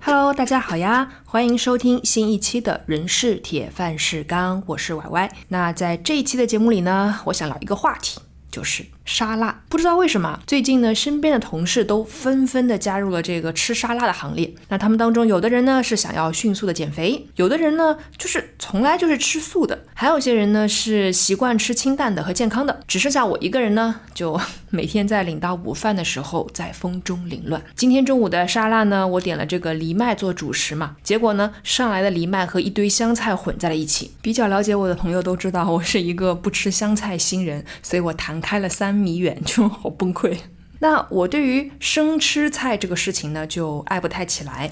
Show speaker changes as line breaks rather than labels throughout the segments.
Hello，大家好呀，欢迎收听新一期的人是铁饭是钢，我是歪歪。那在这一期的节目里呢，我想聊一个话题，就是。沙拉不知道为什么最近呢，身边的同事都纷纷的加入了这个吃沙拉的行列。那他们当中有的人呢是想要迅速的减肥，有的人呢就是从来就是吃素的，还有些人呢是习惯吃清淡的和健康的。只剩下我一个人呢，就每天在领到午饭的时候在风中凌乱。今天中午的沙拉呢，我点了这个藜麦做主食嘛，结果呢上来的藜麦和一堆香菜混在了一起。比较了解我的朋友都知道，我是一个不吃香菜新人，所以我弹开了三。米远就好崩溃。那我对于生吃菜这个事情呢，就爱不太起来。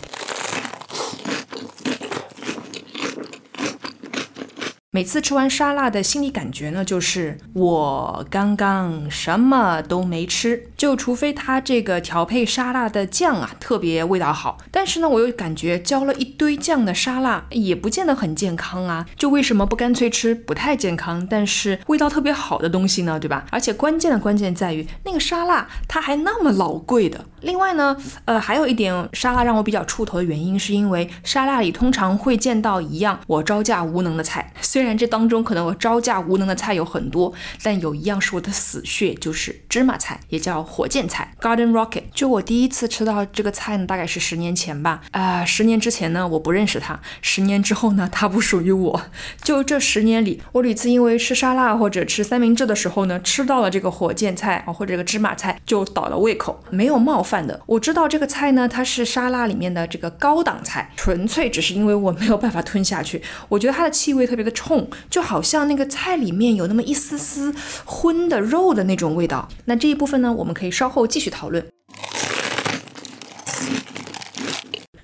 每次吃完沙拉的心理感觉呢，就是我刚刚什么都没吃，就除非它这个调配沙拉的酱啊特别味道好，但是呢，我又感觉浇了一堆酱的沙拉也不见得很健康啊，就为什么不干脆吃不太健康但是味道特别好的东西呢？对吧？而且关键的关键在于那个沙拉它还那么老贵的。另外呢，呃，还有一点沙拉让我比较怵头的原因，是因为沙拉里通常会见到一样我招架无能的菜。虽然这当中可能我招架无能的菜有很多，但有一样是我的死穴，就是芝麻菜，也叫火箭菜 （Garden Rocket）。就我第一次吃到这个菜呢，大概是十年前吧。啊，十年之前呢，我不认识它；十年之后呢，它不属于我。就这十年里，我屡次因为吃沙拉或者吃三明治的时候呢，吃到了这个火箭菜啊，或者这个芝麻菜，就倒了胃口。没有冒犯的，我知道这个菜呢，它是沙拉里面的这个高档菜，纯粹只是因为我没有办法吞下去。我觉得它的气味特别的冲。就好像那个菜里面有那么一丝丝荤的肉的那种味道。那这一部分呢，我们可以稍后继续讨论。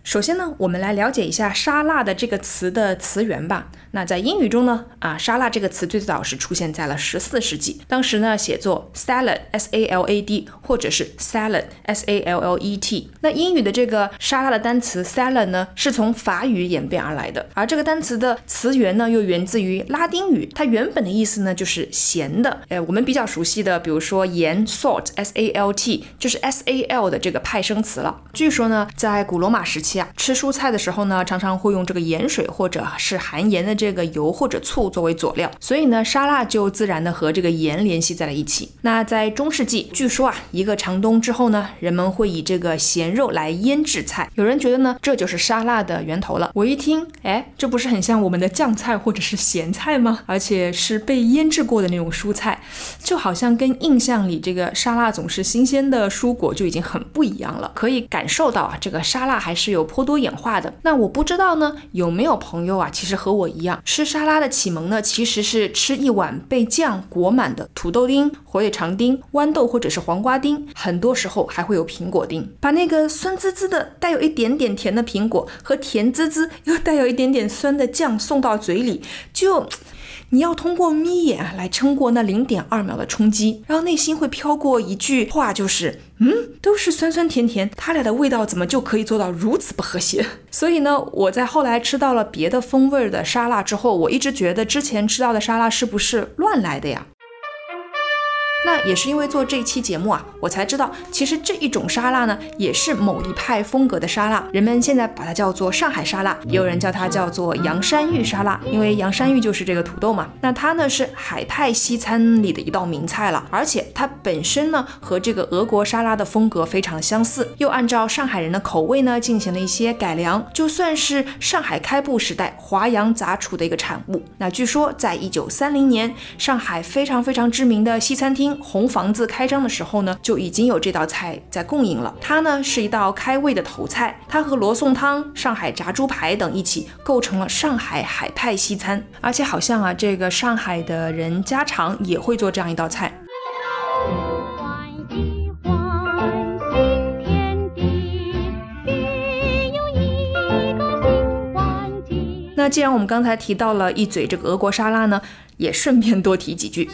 首先呢，我们来了解一下“沙拉”的这个词的词源吧。那在英语中呢，啊，沙拉这个词最早是出现在了十四世纪，当时呢写作 salad，s a l a d，或者是 salad，s a l l e t。那英语的这个沙拉的单词 salad 呢，是从法语演变而来的，而这个单词的词源呢，又源自于拉丁语，它原本的意思呢就是咸的。哎，我们比较熟悉的，比如说盐 salt，s a l t，就是 s a l 的这个派生词了。据说呢，在古罗马时期吃蔬菜的时候呢，常常会用这个盐水或者是含盐的。这个油或者醋作为佐料，所以呢，沙拉就自然的和这个盐联系在了一起。那在中世纪，据说啊，一个长冬之后呢，人们会以这个咸肉来腌制菜。有人觉得呢，这就是沙拉的源头了。我一听，哎，这不是很像我们的酱菜或者是咸菜吗？而且是被腌制过的那种蔬菜，就好像跟印象里这个沙拉总是新鲜的蔬果就已经很不一样了。可以感受到啊，这个沙拉还是有颇多演化的。那我不知道呢，有没有朋友啊，其实和我一样。吃沙拉的启蒙呢，其实是吃一碗被酱裹满的土豆丁、火腿肠丁、豌豆或者是黄瓜丁，很多时候还会有苹果丁。把那个酸滋滋的、带有一点点甜的苹果和甜滋滋又带有一点点酸的酱送到嘴里，就。你要通过眯眼来撑过那零点二秒的冲击，然后内心会飘过一句话，就是嗯，都是酸酸甜甜，它俩的味道怎么就可以做到如此不和谐？所以呢，我在后来吃到了别的风味的沙拉之后，我一直觉得之前吃到的沙拉是不是乱来的呀？那也是因为做这期节目啊，我才知道，其实这一种沙拉呢，也是某一派风格的沙拉。人们现在把它叫做上海沙拉，也有人叫它叫做洋山芋沙拉，因为洋山芋就是这个土豆嘛。那它呢是海派西餐里的一道名菜了，而且它本身呢和这个俄国沙拉的风格非常相似，又按照上海人的口味呢进行了一些改良，就算是上海开埠时代华洋杂处的一个产物。那据说在一九三零年，上海非常非常知名的西餐厅。红房子开张的时候呢，就已经有这道菜在供应了。它呢是一道开胃的头菜，它和罗宋汤、上海炸猪排等一起构成了上海海派西餐。而且好像啊，这个上海的人家常也会做这样一道菜。那既然我们刚才提到了一嘴这个俄国沙拉呢，也顺便多提几句。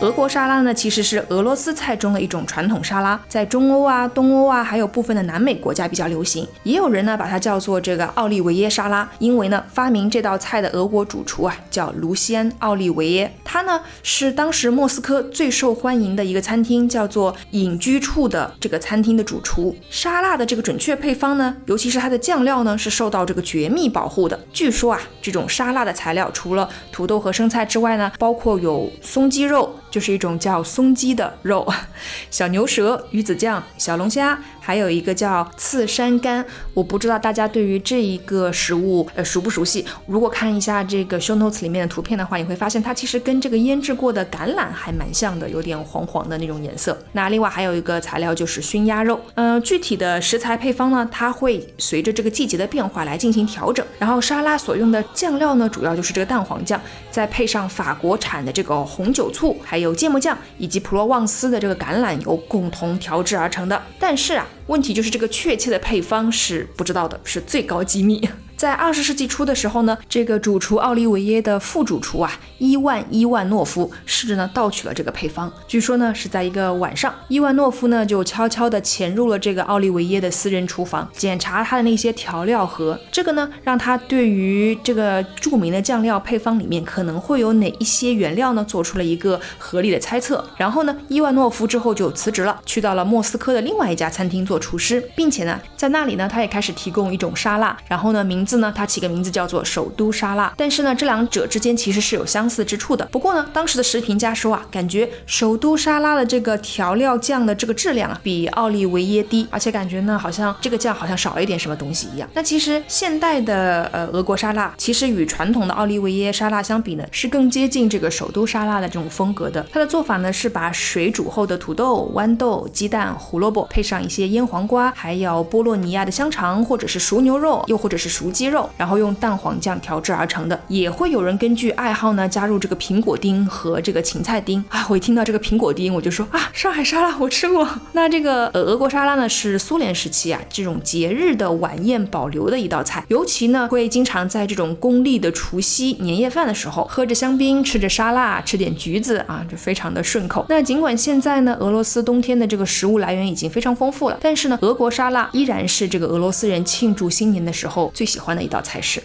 俄国沙拉呢，其实是俄罗斯菜中的一种传统沙拉，在中欧啊、东欧啊，还有部分的南美国家比较流行。也有人呢把它叫做这个奥利维耶沙拉，因为呢发明这道菜的俄国主厨啊叫卢西安·奥利维耶，他呢是当时莫斯科最受欢迎的一个餐厅，叫做隐居处的这个餐厅的主厨。沙拉的这个准确配方呢，尤其是它的酱料呢，是受到这个绝密保护的。据说啊，这种沙拉的材料除了土豆和生菜之外呢，包括有松鸡肉。就是一种叫松鸡的肉，小牛舌、鱼子酱、小龙虾，还有一个叫刺山柑。我不知道大家对于这一个食物呃熟不熟悉？如果看一下这个 show notes 里面的图片的话，你会发现它其实跟这个腌制过的橄榄还蛮像的，有点黄黄的那种颜色。那另外还有一个材料就是熏鸭肉。嗯，具体的食材配方呢，它会随着这个季节的变化来进行调整。然后沙拉所用的酱料呢，主要就是这个蛋黄酱，再配上法国产的这个红酒醋，还有芥末酱以及普罗旺斯的这个橄榄油共同调制而成的，但是啊，问题就是这个确切的配方是不知道的，是最高机密。在二十世纪初的时候呢，这个主厨奥利维耶的副主厨啊，伊万伊万诺夫试着呢盗取了这个配方。据说呢是在一个晚上，伊万诺夫呢就悄悄地潜入了这个奥利维耶的私人厨房，检查他的那些调料盒。这个呢让他对于这个著名的酱料配方里面可能会有哪一些原料呢做出了一个合理的猜测。然后呢，伊万诺夫之后就辞职了，去到了莫斯科的另外一家餐厅做厨师，并且呢在那里呢他也开始提供一种沙拉。然后呢名。字呢，它起个名字叫做首都沙拉，但是呢，这两者之间其实是有相似之处的。不过呢，当时的食评家说啊，感觉首都沙拉的这个调料酱的这个质量啊，比奥利维耶低，而且感觉呢，好像这个酱好像少了一点什么东西一样。那其实现代的呃俄国沙拉，其实与传统的奥利维耶沙拉相比呢，是更接近这个首都沙拉的这种风格的。它的做法呢，是把水煮后的土豆、豌豆、鸡蛋、胡萝卜，配上一些腌黄瓜，还有波洛尼亚的香肠，或者是熟牛肉，又或者是熟鸡。鸡肉，然后用蛋黄酱调制而成的，也会有人根据爱好呢加入这个苹果丁和这个芹菜丁啊。我一听到这个苹果丁，我就说啊，上海沙拉我吃过。那这个呃俄国沙拉呢，是苏联时期啊这种节日的晚宴保留的一道菜，尤其呢会经常在这种公历的除夕年夜饭的时候，喝着香槟，吃着沙拉，吃点橘子啊，就非常的顺口。那尽管现在呢俄罗斯冬天的这个食物来源已经非常丰富了，但是呢俄国沙拉依然是这个俄罗斯人庆祝新年的时候最喜欢。的一道菜式。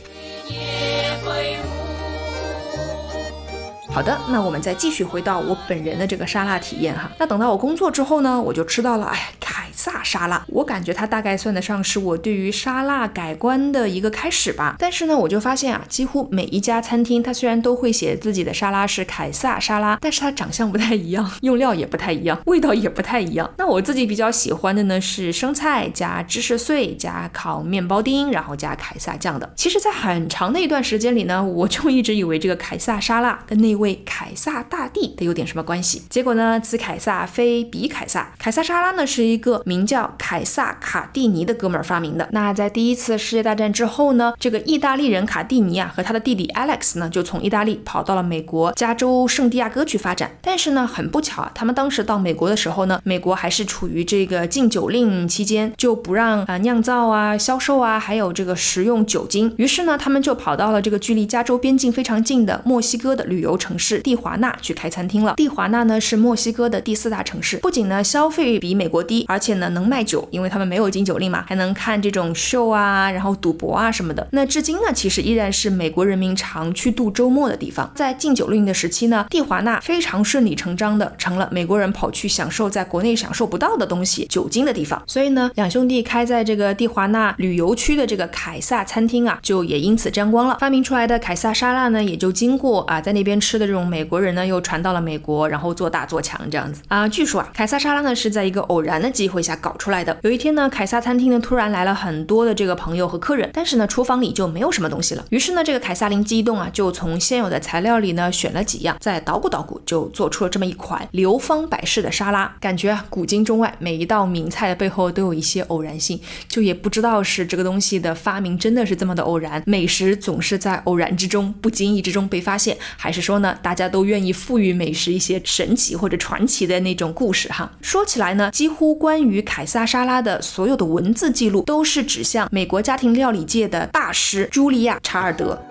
好的，那我们再继续回到我本人的这个沙拉体验哈。那等到我工作之后呢，我就吃到了，哎，萨沙拉。我感觉它大概算得上是我对于沙拉改观的一个开始吧。但是呢，我就发现啊，几乎每一家餐厅，它虽然都会写自己的沙拉是凯撒沙拉，但是它长相不太一样，用料也不太一样，味道也不太一样。那我自己比较喜欢的呢是生菜加芝士碎加烤面包丁，然后加凯撒酱的。其实，在很长的一段时间里呢，我就一直以为这个凯撒沙拉跟那位。凯撒大帝得有点什么关系？结果呢，此凯撒非彼凯撒。凯撒沙拉呢，是一个名叫凯撒卡蒂尼的哥们儿发明的。那在第一次世界大战之后呢，这个意大利人卡蒂尼啊和他的弟弟 Alex 呢，就从意大利跑到了美国加州圣地亚哥去发展。但是呢，很不巧啊，他们当时到美国的时候呢，美国还是处于这个禁酒令期间，就不让啊酿造啊、销售啊，还有这个食用酒精。于是呢，他们就跑到了这个距离加州边境非常近的墨西哥的旅游城。市蒂华纳去开餐厅了。蒂华纳呢是墨西哥的第四大城市，不仅呢消费比美国低，而且呢能卖酒，因为他们没有禁酒令嘛，还能看这种秀啊，然后赌博啊什么的。那至今呢，其实依然是美国人民常去度周末的地方。在禁酒令的时期呢，蒂华纳非常顺理成章的成了美国人跑去享受在国内享受不到的东西——酒精的地方。所以呢，两兄弟开在这个蒂华纳旅游区的这个凯撒餐厅啊，就也因此沾光了。发明出来的凯撒沙拉呢，也就经过啊在那边吃的。这种美国人呢，又传到了美国，然后做大做强这样子啊。据说啊，凯撒沙拉呢是在一个偶然的机会下搞出来的。有一天呢，凯撒餐厅呢突然来了很多的这个朋友和客人，但是呢，厨房里就没有什么东西了。于是呢，这个凯撒灵机一动啊，就从现有的材料里呢选了几样，再捣鼓捣鼓，就做出了这么一款流芳百世的沙拉。感觉啊，古今中外每一道名菜的背后都有一些偶然性，就也不知道是这个东西的发明真的是这么的偶然，美食总是在偶然之中、不经意之中被发现，还是说呢？大家都愿意赋予美食一些神奇或者传奇的那种故事哈。说起来呢，几乎关于与凯撒沙拉的所有的文字记录，都是指向美国家庭料理界的大师茱莉亚·查尔德。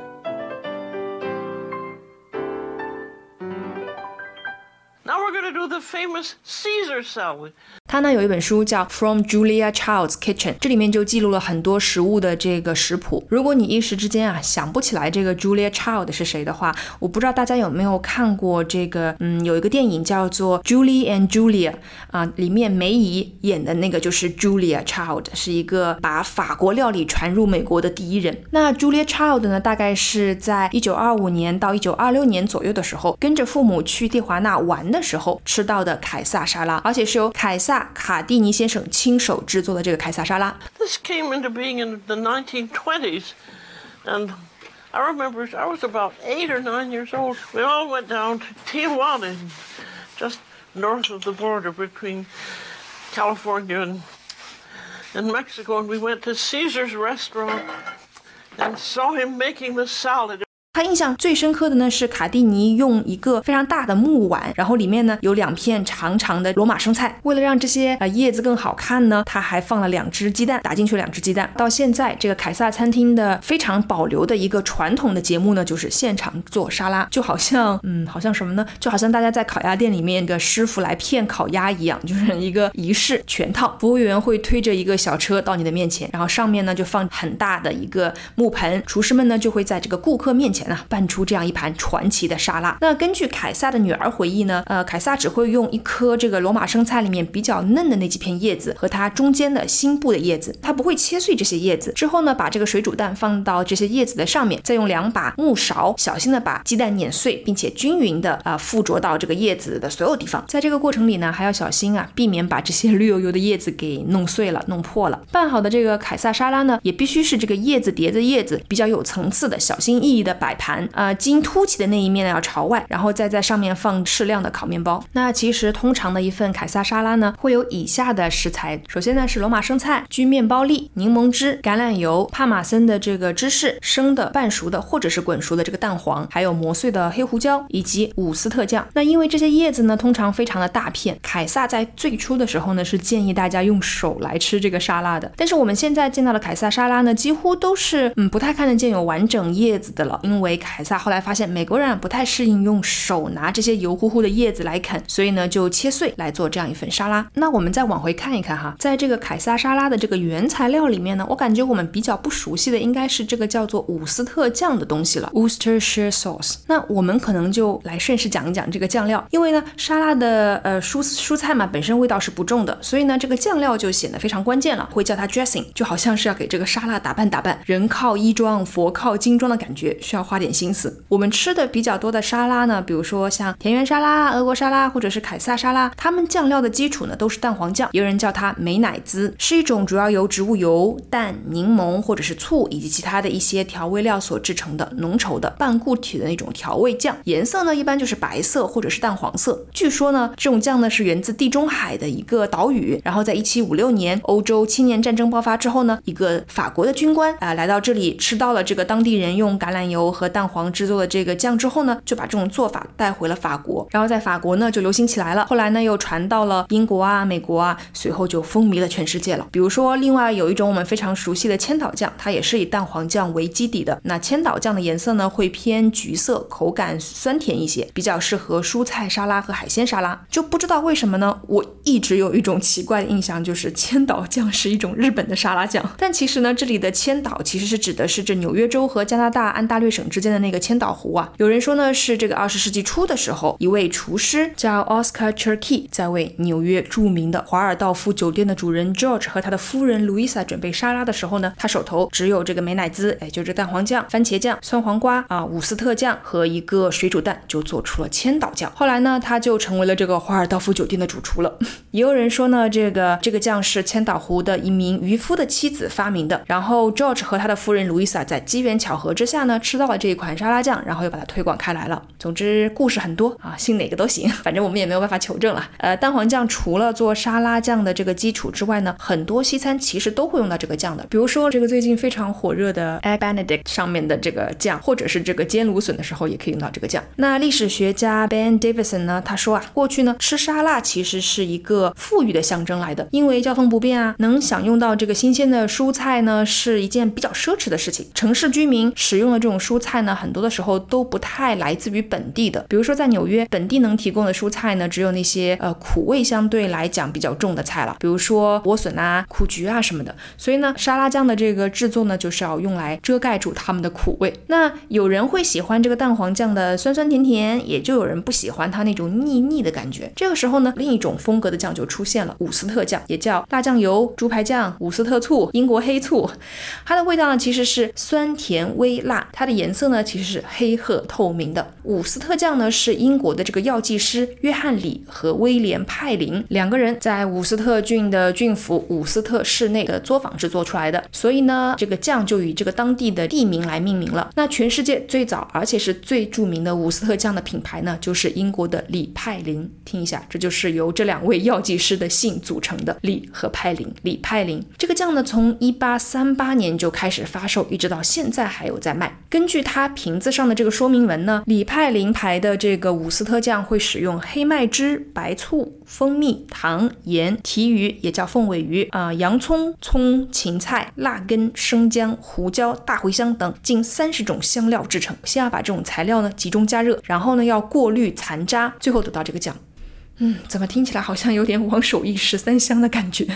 Famous Caesar salad.
他呢有一本书叫《From Julia Child's Kitchen》，这里面就记录了很多食物的这个食谱。如果你一时之间啊想不起来这个 Julia Child 是谁的话，我不知道大家有没有看过这个，嗯，有一个电影叫做《Julie and Julia》啊，里面梅姨演的那个就是 Julia Child，是一个把法国料理传入美国的第一人。那 Julia Child 呢，大概是在一九二五年到一九二六年左右的时候，跟着父母去蒂华纳玩的时候吃到的凯撒沙拉，而且是由凯撒。卡蒂尼先生亲手制作的这个凯撒沙拉。
This came into being in the 1920s, and I remember I was about eight or nine years old. We all went down to Tijuana, just north of the border between California and, and Mexico, and we went to Caesar's restaurant and saw him making the salad.
他印象最深刻的呢是卡蒂尼用一个非常大的木碗，然后里面呢有两片长长的罗马生菜。为了让这些呃叶子更好看呢，他还放了两只鸡蛋，打进去两只鸡蛋。到现在，这个凯撒餐厅的非常保留的一个传统的节目呢，就是现场做沙拉，就好像嗯，好像什么呢？就好像大家在烤鸭店里面的师傅来片烤鸭一样，就是一个仪式全套。服务员会推着一个小车到你的面前，然后上面呢就放很大的一个木盆，厨师们呢就会在这个顾客面前。啊，拌出这样一盘传奇的沙拉。那根据凯撒的女儿回忆呢，呃，凯撒只会用一颗这个罗马生菜里面比较嫩的那几片叶子和它中间的心部的叶子，他不会切碎这些叶子。之后呢，把这个水煮蛋放到这些叶子的上面，再用两把木勺小心的把鸡蛋碾碎，并且均匀的啊附着到这个叶子的所有地方。在这个过程里呢，还要小心啊，避免把这些绿油油的叶子给弄碎了、弄破了。拌好的这个凯撒沙拉呢，也必须是这个叶子叠着叶子，比较有层次的，小心翼翼的摆。盘呃，筋凸起的那一面呢要朝外，然后再在上面放适量的烤面包。那其实通常的一份凯撒沙拉呢，会有以下的食材。首先呢是罗马生菜、焗面包粒、柠檬汁、橄榄油、帕玛森的这个芝士、生的、半熟的或者是滚熟的这个蛋黄，还有磨碎的黑胡椒以及伍斯特酱。那因为这些叶子呢通常非常的大片，凯撒在最初的时候呢是建议大家用手来吃这个沙拉的。但是我们现在见到的凯撒沙拉呢，几乎都是嗯不太看得见有完整叶子的了，因为。为凯撒后来发现美国人不太适应用手拿这些油乎乎的叶子来啃，所以呢就切碎来做这样一份沙拉。那我们再往回看一看哈，在这个凯撒沙拉的这个原材料里面呢，我感觉我们比较不熟悉的应该是这个叫做伍斯特酱的东西了，Worcestershire sauce。那我们可能就来顺势讲一讲这个酱料，因为呢沙拉的呃蔬蔬菜嘛本身味道是不重的，所以呢这个酱料就显得非常关键了，会叫它 dressing，就好像是要给这个沙拉打扮打扮，人靠衣装，佛靠金装的感觉，需要花。花点心思，我们吃的比较多的沙拉呢，比如说像田园沙拉、俄国沙拉或者是凯撒沙拉，它们酱料的基础呢都是蛋黄酱，有人叫它美乃滋，是一种主要由植物油、蛋、柠檬或者是醋以及其他的一些调味料所制成的浓稠的半固体的那种调味酱，颜色呢一般就是白色或者是淡黄色。据说呢，这种酱呢是源自地中海的一个岛屿，然后在一七五六年欧洲七年战争爆发之后呢，一个法国的军官啊来到这里吃到了这个当地人用橄榄油和和蛋黄制作的这个酱之后呢，就把这种做法带回了法国，然后在法国呢就流行起来了。后来呢又传到了英国啊、美国啊，随后就风靡了全世界了。比如说，另外有一种我们非常熟悉的千岛酱，它也是以蛋黄酱为基底的。那千岛酱的颜色呢会偏橘色，口感酸甜一些，比较适合蔬菜沙拉和海鲜沙拉。就不知道为什么呢，我一直有一种奇怪的印象，就是千岛酱是一种日本的沙拉酱。但其实呢，这里的千岛其实是指的是这纽约州和加拿大安大略省。之间的那个千岛湖啊，有人说呢是这个二十世纪初的时候，一位厨师叫 Oscar Cherky，在为纽约著名的华尔道夫酒店的主人 George 和他的夫人 Louisa 准备沙拉的时候呢，他手头只有这个美乃滋，哎，就是蛋黄酱、番茄酱、酸黄瓜啊、伍斯特酱和一个水煮蛋，就做出了千岛酱。后来呢，他就成为了这个华尔道夫酒店的主厨了。也有人说呢，这个这个酱是千岛湖的一名渔夫的妻子发明的。然后 George 和他的夫人 Louisa 在机缘巧合之下呢，吃到了。这一款沙拉酱，然后又把它推广开来了。总之故事很多啊，信哪个都行，反正我们也没有办法求证了。呃，蛋黄酱除了做沙拉酱的这个基础之外呢，很多西餐其实都会用到这个酱的。比如说这个最近非常火热的 Egg Benedict 上面的这个酱，或者是这个煎芦笋的时候也可以用到这个酱。那历史学家 Ben Davidson 呢，他说啊，过去呢吃沙拉其实是一个富裕的象征来的，因为交通不便啊，能享用到这个新鲜的蔬菜呢是一件比较奢侈的事情。城市居民使用的这种蔬菜。菜呢，很多的时候都不太来自于本地的。比如说在纽约，本地能提供的蔬菜呢，只有那些呃苦味相对来讲比较重的菜了，比如说莴笋啊、苦菊啊什么的。所以呢，沙拉酱的这个制作呢，就是要用来遮盖住它们的苦味。那有人会喜欢这个蛋黄酱的酸酸甜甜，也就有人不喜欢它那种腻腻的感觉。这个时候呢，另一种风格的酱就出现了，伍斯特酱，也叫辣酱油、猪排酱、伍斯特醋、英国黑醋。它的味道呢，其实是酸甜微辣，它的颜色呢，其实是黑褐透明的。伍斯特酱呢，是英国的这个药剂师约翰里和威廉派林两个人在伍斯特郡的郡府伍斯特市内的作坊制作出来的，所以呢，这个酱就以这个当地的地名来命名了。那全世界最早而且是最著名的伍斯特酱的品牌呢，就是英国的李派林。听一下，这就是由这两位药剂师的姓组成的李和派林。李派林这个酱呢，从一八三八年就开始发售，一直到现在还有在卖。根据它瓶子上的这个说明文呢，李派林牌的这个伍斯特酱会使用黑麦汁、白醋、蜂蜜、糖、盐、提鱼也叫凤尾鱼啊、洋葱、葱、芹菜、辣根、生姜、胡椒、大茴香等近三十种香料制成。先要把这种材料呢集中加热，然后呢要过滤残渣，最后得到这个酱。嗯，怎么听起来好像有点王守义十三香的感觉？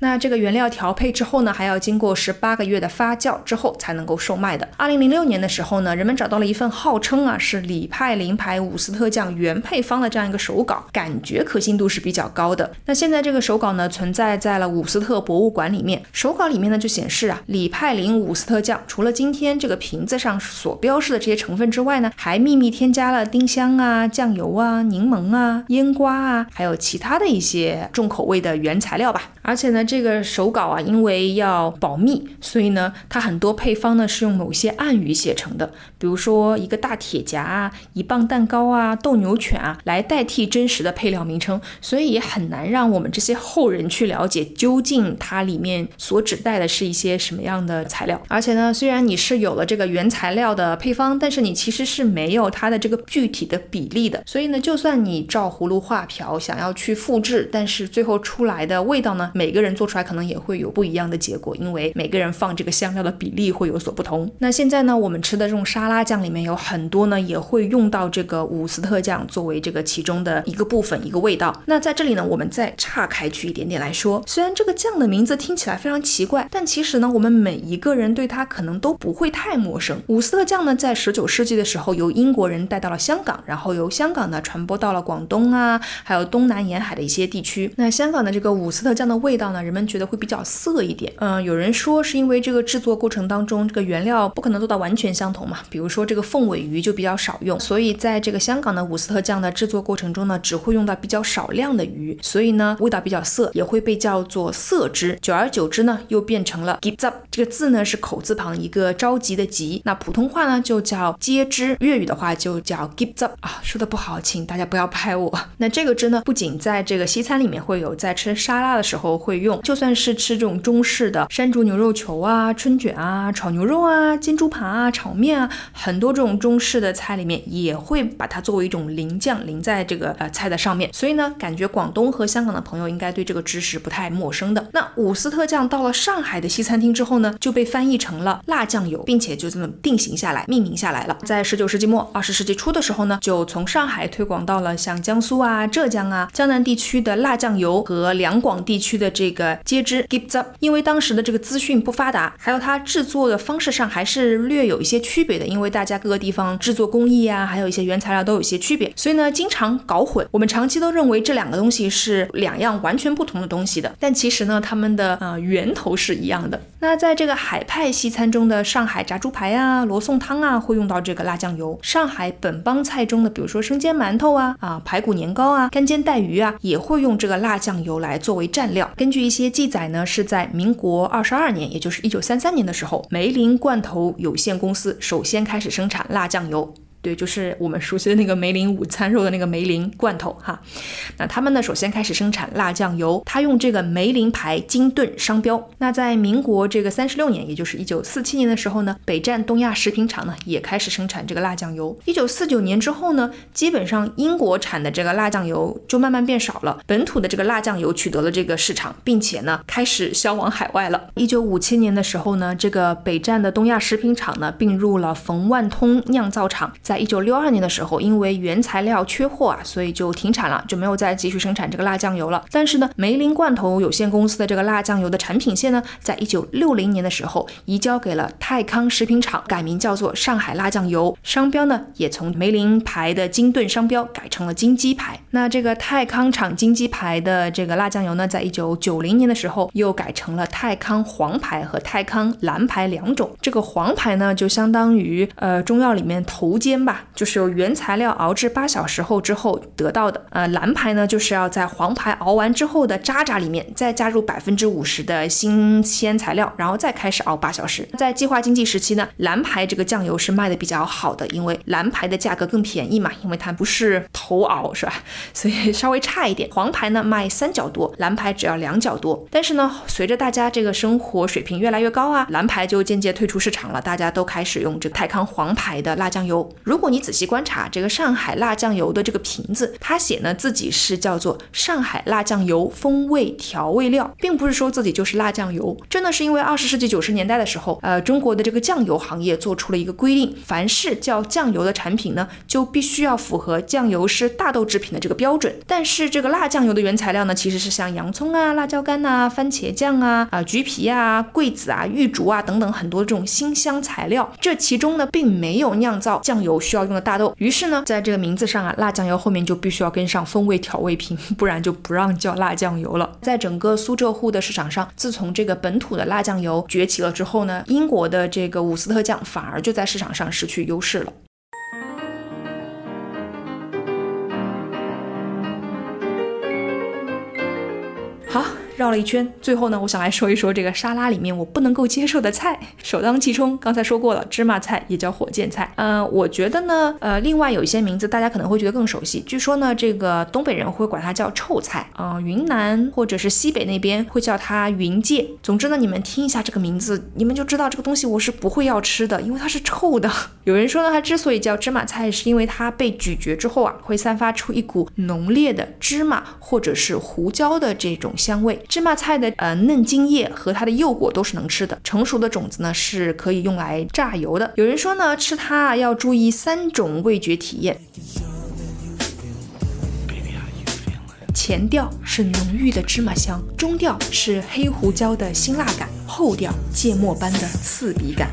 那这个原料调配之后呢，还要经过十八个月的发酵之后才能够售卖的。二零零六年的时候呢，人们找到了一份号称啊是李派林牌伍斯特酱原配方的这样一个手稿，感觉可信度是比较高的。那现在这个手稿呢，存在在了伍斯特博物馆里面。手稿里面呢就显示啊，李派林伍斯特酱除了今天这个瓶子上所标示的这些成分之外呢，还秘密添加了丁香啊、酱油啊、柠檬啊、腌瓜啊，还有其他的一些重口味的原材料吧。而且呢。这个手稿啊，因为要保密，所以呢，它很多配方呢是用某些暗语写成的，比如说一个大铁夹啊、一磅蛋糕啊、斗牛犬啊，来代替真实的配料名称，所以也很难让我们这些后人去了解究竟它里面所指代的是一些什么样的材料。而且呢，虽然你是有了这个原材料的配方，但是你其实是没有它的这个具体的比例的，所以呢，就算你照葫芦画瓢想要去复制，但是最后出来的味道呢，每个人。做出来可能也会有不一样的结果，因为每个人放这个香料的比例会有所不同。那现在呢，我们吃的这种沙拉酱里面有很多呢，也会用到这个伍斯特酱作为这个其中的一个部分、一个味道。那在这里呢，我们再岔开去一点点来说，虽然这个酱的名字听起来非常奇怪，但其实呢，我们每一个人对它可能都不会太陌生。伍斯特酱呢，在十九世纪的时候由英国人带到了香港，然后由香港呢传播到了广东啊，还有东南沿海的一些地区。那香港的这个伍斯特酱的味道呢？人们觉得会比较涩一点，嗯，有人说是因为这个制作过程当中，这个原料不可能做到完全相同嘛，比如说这个凤尾鱼就比较少用，所以在这个香港的伍斯特酱的制作过程中呢，只会用到比较少量的鱼，所以呢味道比较涩，也会被叫做涩汁。久而久之呢，又变成了 give up 这个字呢是口字旁一个着急的急，那普通话呢就叫接汁，粤语的话就叫 give up 啊，说的不好，请大家不要拍我。那这个汁呢，不仅在这个西餐里面会有，在吃沙拉的时候会用。就算是吃这种中式的山竹牛肉球啊、春卷啊、炒牛肉啊、煎猪扒啊、炒面啊，很多这种中式的菜里面也会把它作为一种淋酱淋在这个呃菜的上面。所以呢，感觉广东和香港的朋友应该对这个知识不太陌生的。那伍斯特酱到了上海的西餐厅之后呢，就被翻译成了辣酱油，并且就这么定型下来、命名下来了。在十九世纪末、二十世纪初的时候呢，就从上海推广到了像江苏啊、浙江啊、江南地区的辣酱油和两广地区的这个。接汁 gives up，因为当时的这个资讯不发达，还有它制作的方式上还是略有一些区别的，因为大家各个地方制作工艺啊，还有一些原材料都有一些区别，所以呢，经常搞混。我们长期都认为这两个东西是两样完全不同的东西的，但其实呢，它们的呃源头是一样的。那在这个海派西餐中的上海炸猪排啊、罗宋汤啊，会用到这个辣酱油；上海本帮菜中的，比如说生煎馒头啊、啊排骨年糕啊、干煎带鱼啊，也会用这个辣酱油来作为蘸料。根据一一。些记载呢，是在民国二十二年，也就是一九三三年的时候，梅林罐头有限公司首先开始生产辣酱油。对，就是我们熟悉的那个梅林午餐肉的那个梅林罐头哈。那他们呢，首先开始生产辣酱油，他用这个梅林牌金盾商标。那在民国这个三十六年，也就是一九四七年的时候呢，北站东亚食品厂呢也开始生产这个辣酱油。一九四九年之后呢，基本上英国产的这个辣酱油就慢慢变少了，本土的这个辣酱油取得了这个市场，并且呢开始销往海外了。一九五七年的时候呢，这个北站的东亚食品厂呢并入了冯万通酿造厂。在一九六二年的时候，因为原材料缺货啊，所以就停产了，就没有再继续生产这个辣酱油了。但是呢，梅林罐头有限公司的这个辣酱油的产品线呢，在一九六零年的时候移交给了泰康食品厂，改名叫做上海辣酱油，商标呢也从梅林牌的金盾商标改成了金鸡牌。那这个泰康厂金鸡牌的这个辣酱油呢，在一九九零年的时候又改成了泰康黄牌和泰康蓝牌两种。这个黄牌呢，就相当于呃中药里面头尖。吧，就是由原材料熬制八小时后之后得到的。呃，蓝牌呢，就是要在黄牌熬完之后的渣渣里面再加入百分之五十的新鲜材料，然后再开始熬八小时。在计划经济时期呢，蓝牌这个酱油是卖的比较好的，因为蓝牌的价格更便宜嘛，因为它不是头熬是吧？所以稍微差一点。黄牌呢卖三角多，蓝牌只要两角多。但是呢，随着大家这个生活水平越来越高啊，蓝牌就渐渐退出市场了，大家都开始用这个泰康黄牌的辣酱油。如果你仔细观察这个上海辣酱油的这个瓶子，它写呢自己是叫做上海辣酱油风味调味料，并不是说自己就是辣酱油。真的是因为二十世纪九十年代的时候，呃，中国的这个酱油行业做出了一个规定，凡是叫酱油的产品呢，就必须要符合酱油是大豆制品的这个标准。但是这个辣酱油的原材料呢，其实是像洋葱啊、辣椒干呐、番茄酱啊、啊橘皮啊、桂子啊、玉竹啊等等很多这种辛香材料，这其中呢，并没有酿造酱油需要用的。大豆，于是呢，在这个名字上啊，辣酱油后面就必须要跟上风味调味品，不然就不让叫辣酱油了。在整个苏浙沪的市场上，自从这个本土的辣酱油崛起了之后呢，英国的这个伍斯特酱反而就在市场上失去优势了。绕了一圈，最后呢，我想来说一说这个沙拉里面我不能够接受的菜，首当其冲。刚才说过了，芝麻菜也叫火箭菜。嗯，我觉得呢，呃，另外有一些名字大家可能会觉得更熟悉。据说呢，这个东北人会管它叫臭菜，嗯，云南或者是西北那边会叫它云芥。总之呢，你们听一下这个名字，你们就知道这个东西我是不会要吃的，因为它是臭的。有人说呢，它之所以叫芝麻菜，是因为它被咀嚼之后啊，会散发出一股浓烈的芝麻或者是胡椒的这种香味。芝麻菜的呃嫩茎叶和它的幼果都是能吃的，成熟的种子呢是可以用来榨油的。有人说呢，吃它啊要注意三种味觉体验，前调是浓郁的芝麻香，中调是黑胡椒的辛辣感，后调芥末般的刺鼻感。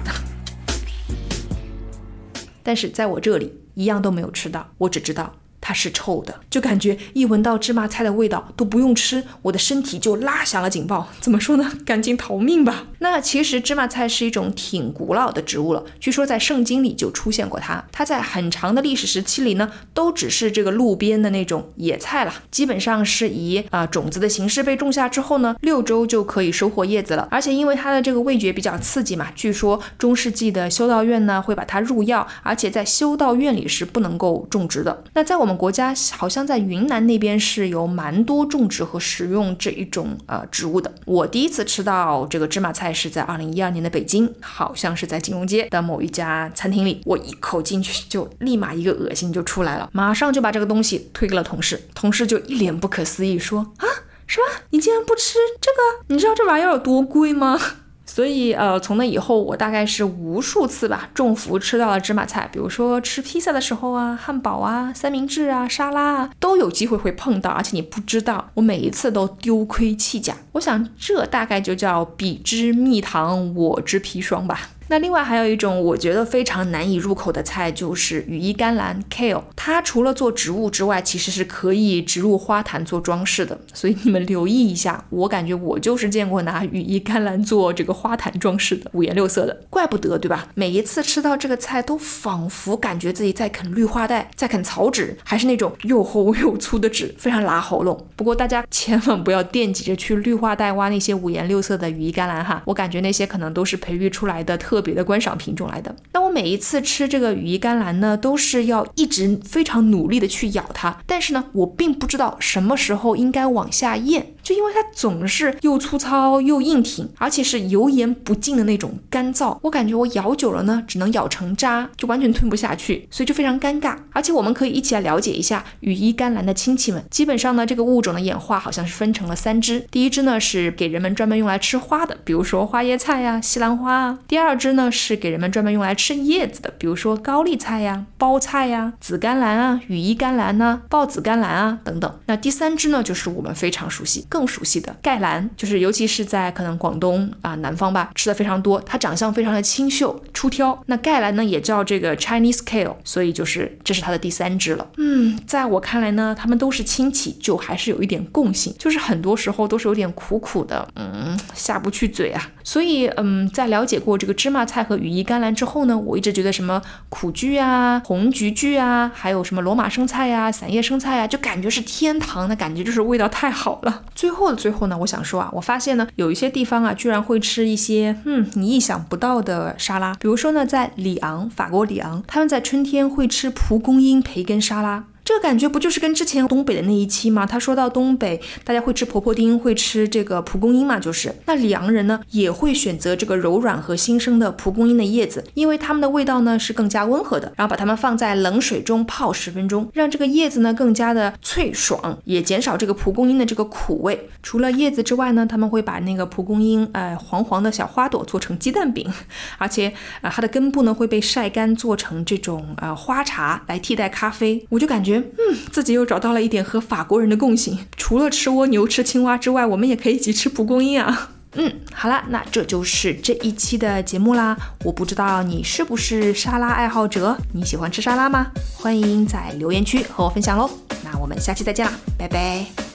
但是在我这里一样都没有吃到，我只知道。它是臭的，就感觉一闻到芝麻菜的味道都不用吃，我的身体就拉响了警报。怎么说呢？赶紧逃命吧。那其实芝麻菜是一种挺古老的植物了，据说在圣经里就出现过它。它在很长的历史时期里呢，都只是这个路边的那种野菜了，基本上是以啊种子的形式被种下之后呢，六周就可以收获叶子了。而且因为它的这个味觉比较刺激嘛，据说中世纪的修道院呢会把它入药，而且在修道院里是不能够种植的。那在我我们。国家好像在云南那边是有蛮多种植和食用这一种呃植物的。我第一次吃到这个芝麻菜是在二零一二年的北京，好像是在金融街的某一家餐厅里。我一口进去就立马一个恶心就出来了，马上就把这个东西推给了同事，同事就一脸不可思议说啊，什么？你竟然不吃这个？你知道这玩意儿有多贵吗？所以，呃，从那以后，我大概是无数次吧，中伏吃到了芝麻菜，比如说吃披萨的时候啊，汉堡啊，三明治啊，沙拉啊，都有机会会碰到，而且你不知道，我每一次都丢盔弃甲。我想，这大概就叫彼之蜜糖，我之砒霜吧。那另外还有一种我觉得非常难以入口的菜，就是羽衣甘蓝 （kale）。它除了做植物之外，其实是可以植入花坛做装饰的。所以你们留意一下，我感觉我就是见过拿羽衣甘蓝做这个花坛装饰的，五颜六色的。怪不得，对吧？每一次吃到这个菜，都仿佛感觉自己在啃绿化带，在啃草纸，还是那种又厚又粗的纸，非常拉喉咙。不过大家千万不要惦记着去绿化带挖那些五颜六色的羽衣甘蓝哈，我感觉那些可能都是培育出来的特。特别的观赏品种来的。那我每一次吃这个羽衣甘蓝呢，都是要一直非常努力的去咬它，但是呢，我并不知道什么时候应该往下咽。就因为它总是又粗糙又硬挺，而且是油盐不进的那种干燥，我感觉我咬久了呢，只能咬成渣，就完全吞不下去，所以就非常尴尬。而且我们可以一起来了解一下羽衣甘蓝的亲戚们。基本上呢，这个物种的演化好像是分成了三支。第一支呢是给人们专门用来吃花的，比如说花椰菜呀、西兰花啊。第二支呢是给人们专门用来吃叶子的，比如说高丽菜呀、包菜呀、紫甘蓝啊、羽衣甘蓝呐、豹子甘蓝啊等等。那第三支呢就是我们非常熟悉。更熟悉的盖兰，就是尤其是在可能广东啊南方吧，吃的非常多。它长相非常的清秀出挑。那盖兰呢也叫这个 Chinese kale，所以就是这是它的第三只了。嗯，在我看来呢，它们都是亲戚，就还是有一点共性，就是很多时候都是有点苦苦的，嗯，下不去嘴啊。所以嗯，在了解过这个芝麻菜和羽衣甘蓝之后呢，我一直觉得什么苦苣啊、红菊苣啊，还有什么罗马生菜呀、散叶生菜呀，就感觉是天堂的感觉，就是味道太好了。最后的最后呢，我想说啊，我发现呢，有一些地方啊，居然会吃一些，嗯，你意想不到的沙拉。比如说呢，在里昂，法国里昂，他们在春天会吃蒲公英培根沙拉。这个感觉不就是跟之前东北的那一期吗？他说到东北，大家会吃婆婆丁，会吃这个蒲公英嘛，就是那里昂人呢也会选择这个柔软和新生的蒲公英的叶子，因为它们的味道呢是更加温和的，然后把它们放在冷水中泡十分钟，让这个叶子呢更加的脆爽，也减少这个蒲公英的这个苦味。除了叶子之外呢，他们会把那个蒲公英呃黄黄的小花朵做成鸡蛋饼，而且啊它的根部呢会被晒干做成这种呃花茶来替代咖啡，我就感觉。嗯，自己又找到了一点和法国人的共性，除了吃蜗牛、吃青蛙之外，我们也可以一起吃蒲公英啊。嗯，好了，那这就是这一期的节目啦。我不知道你是不是沙拉爱好者，你喜欢吃沙拉吗？欢迎在留言区和我分享喽。那我们下期再见啦，拜拜。